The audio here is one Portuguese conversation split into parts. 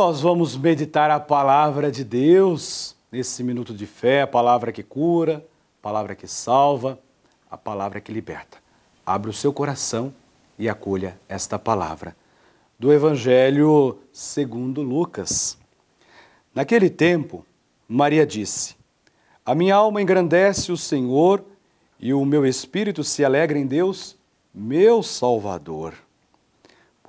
nós vamos meditar a palavra de Deus nesse minuto de fé, a palavra que cura, a palavra que salva, a palavra que liberta. Abra o seu coração e acolha esta palavra do Evangelho segundo Lucas. Naquele tempo, Maria disse: A minha alma engrandece o Senhor e o meu espírito se alegra em Deus, meu Salvador.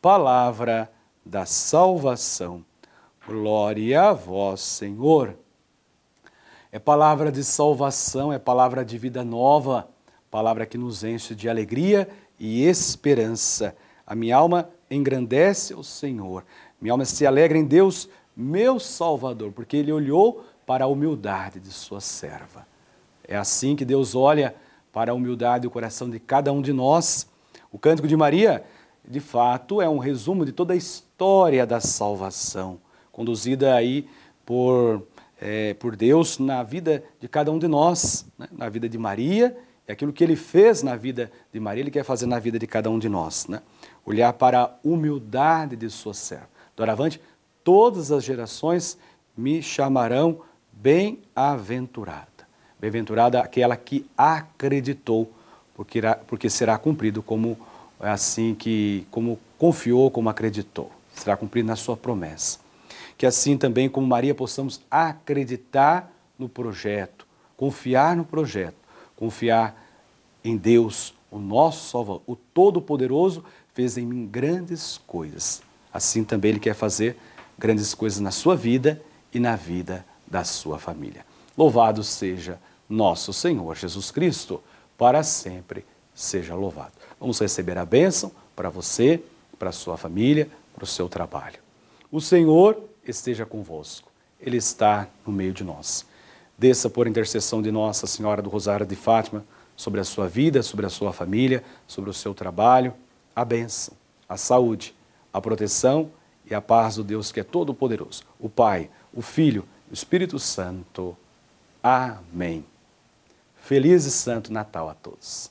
Palavra da salvação. Glória a vós, Senhor. É palavra de salvação, é palavra de vida nova, palavra que nos enche de alegria e esperança. A minha alma engrandece o Senhor, minha alma se alegra em Deus, meu Salvador, porque Ele olhou para a humildade de Sua serva. É assim que Deus olha para a humildade do coração de cada um de nós. O Cântico de Maria, de fato, é um resumo de toda a história da salvação, conduzida aí por, é, por Deus na vida de cada um de nós, né? na vida de Maria, e aquilo que Ele fez na vida de Maria, Ele quer fazer na vida de cada um de nós. Né? Olhar para a humildade de sua serva. Doravante, todas as gerações me chamarão bem-aventurado. Bem-aventurada aquela que acreditou, porque, irá, porque será cumprido como é assim que como confiou, como acreditou. Será cumprido na sua promessa. Que assim também como Maria possamos acreditar no projeto, confiar no projeto, confiar em Deus, o nosso Salvador, o Todo-Poderoso fez em mim grandes coisas. Assim também ele quer fazer grandes coisas na sua vida e na vida da sua família. Louvado seja nosso Senhor Jesus Cristo, para sempre seja louvado. Vamos receber a bênção para você, para sua família, para o seu trabalho. O Senhor esteja convosco, Ele está no meio de nós. Desça por intercessão de Nossa Senhora do Rosário de Fátima sobre a sua vida, sobre a sua família, sobre o seu trabalho, a bênção, a saúde, a proteção e a paz do Deus que é todo-poderoso, o Pai, o Filho o Espírito Santo. Amém. Feliz e Santo Natal a todos.